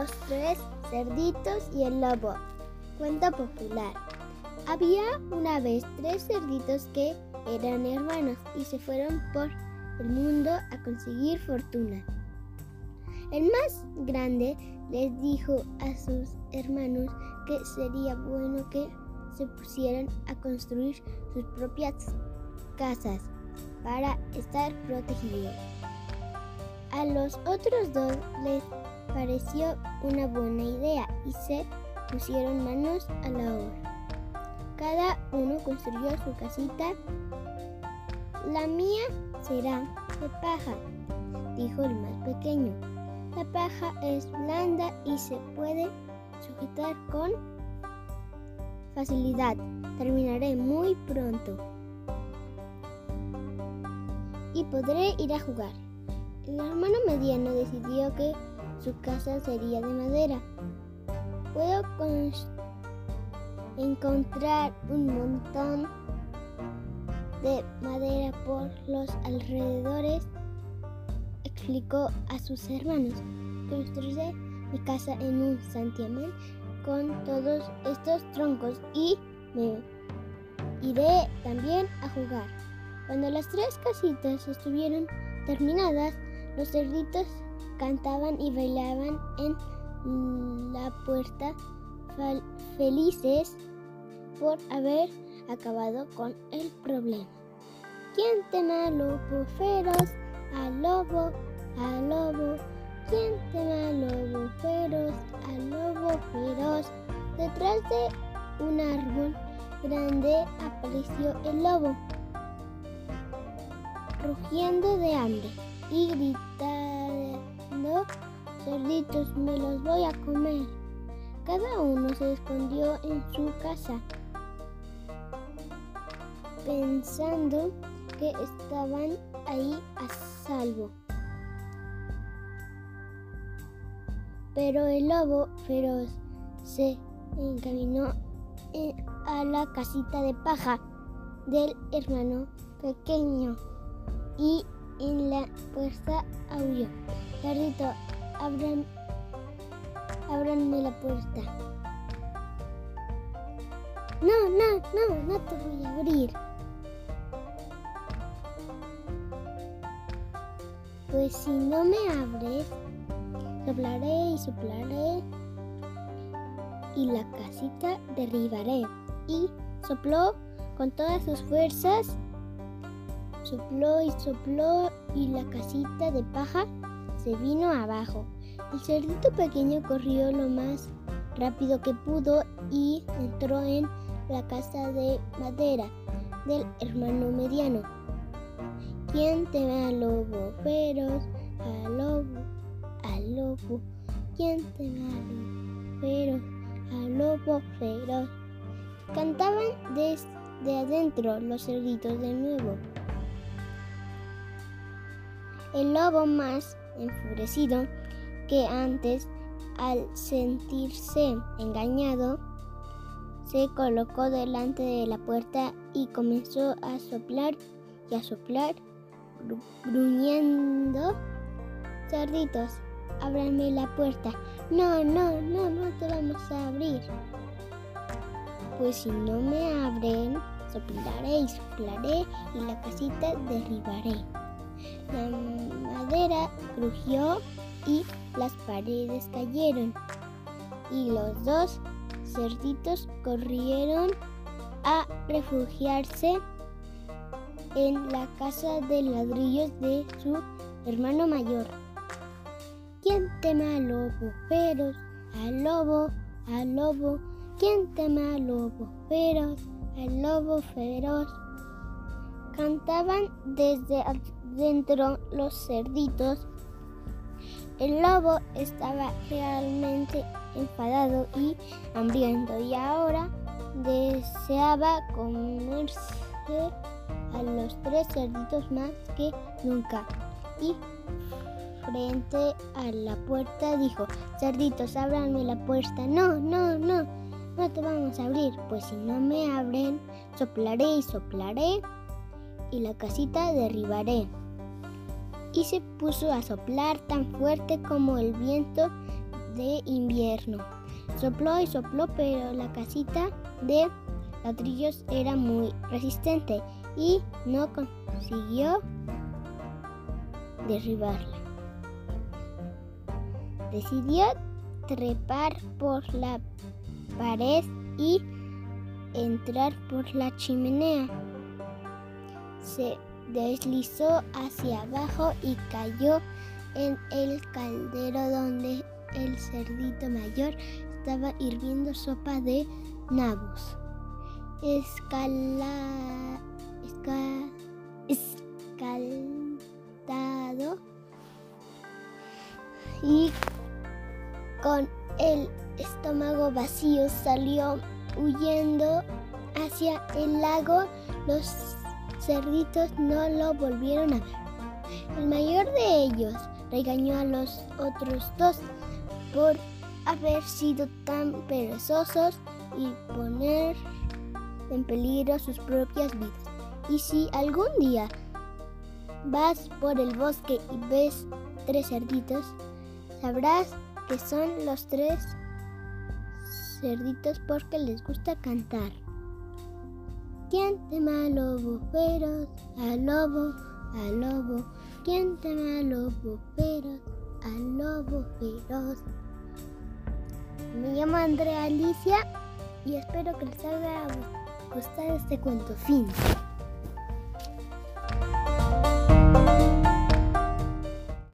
Los tres cerditos y el lobo. Cuento popular. Había una vez tres cerditos que eran hermanos y se fueron por el mundo a conseguir fortuna. El más grande les dijo a sus hermanos que sería bueno que se pusieran a construir sus propias casas para estar protegidos. A los otros dos les pareció una buena idea y se pusieron manos a la obra. Cada uno construyó su casita. La mía será de paja, dijo el más pequeño. La paja es blanda y se puede sujetar con facilidad. Terminaré muy pronto. Y podré ir a jugar. El hermano mediano decidió que su casa sería de madera. Puedo encontrar un montón de madera por los alrededores, explicó a sus hermanos. Construiré mi casa en un santiamén con todos estos troncos y me iré también a jugar. Cuando las tres casitas estuvieron terminadas, los cerditos cantaban y bailaban en la puerta felices por haber acabado con el problema. ¿Quién teme al lobo feroz? Al lobo, al lobo. ¿Quién teme al lobo feroz? Al lobo feroz. Detrás de un árbol grande apareció el lobo, rugiendo de hambre y gritando, cerditos, me los voy a comer. Cada uno se escondió en su casa, pensando que estaban ahí a salvo. Pero el lobo feroz se encaminó a la casita de paja del hermano pequeño y en la puerta aulló. Cerdito, abran, ábranme la puerta. No, no, no, no te voy a abrir. Pues si no me abres, soplaré y soplaré y la casita derribaré. Y sopló con todas sus fuerzas Sopló y sopló y la casita de paja se vino abajo. El cerdito pequeño corrió lo más rápido que pudo y entró en la casa de madera del hermano mediano. ¿Quién teme al lobo feroz? Al lobo, al lobo. ¿Quién teme al lobo feroz? Al lobo feroz. Cantaban desde adentro los cerditos de nuevo. El lobo más enfurecido que antes, al sentirse engañado, se colocó delante de la puerta y comenzó a soplar y a soplar, gruñendo. Cerditos, ábranme la puerta. No, no, no, no te vamos a abrir. Pues si no me abren, soplaré y soplaré y la casita derribaré. La madera crujió y las paredes cayeron. Y los dos cerditos corrieron a refugiarse en la casa de ladrillos de su hermano mayor. ¿Quién teme al lobo feroz? Al lobo, al lobo. ¿Quién teme al lobo feroz? Al lobo feroz. Cantaban desde dentro los cerditos. El lobo estaba realmente enfadado y hambriento y ahora deseaba comerse a los tres cerditos más que nunca. Y frente a la puerta dijo, cerditos, ábranme la puerta. No, no, no, no te vamos a abrir, pues si no me abren, soplaré y soplaré y la casita derribaré y se puso a soplar tan fuerte como el viento de invierno. Sopló y sopló, pero la casita de ladrillos era muy resistente y no consiguió derribarla. Decidió trepar por la pared y entrar por la chimenea. Se deslizó hacia abajo y cayó en el caldero donde el cerdito mayor estaba hirviendo sopa de nabos. Escala, escaldado y con el estómago vacío salió huyendo hacia el lago. Los cerditos no lo volvieron a ver. El mayor de ellos regañó a los otros dos por haber sido tan perezosos y poner en peligro sus propias vidas. Y si algún día vas por el bosque y ves tres cerditos, sabrás que son los tres cerditos porque les gusta cantar. ¿Quién teme al lobo feroz? Al lobo, al lobo. ¿Quién teme al lobo feroz? Al lobo feroz. Me llamo Andrea Alicia y espero que les haya gustado este cuento. Fin.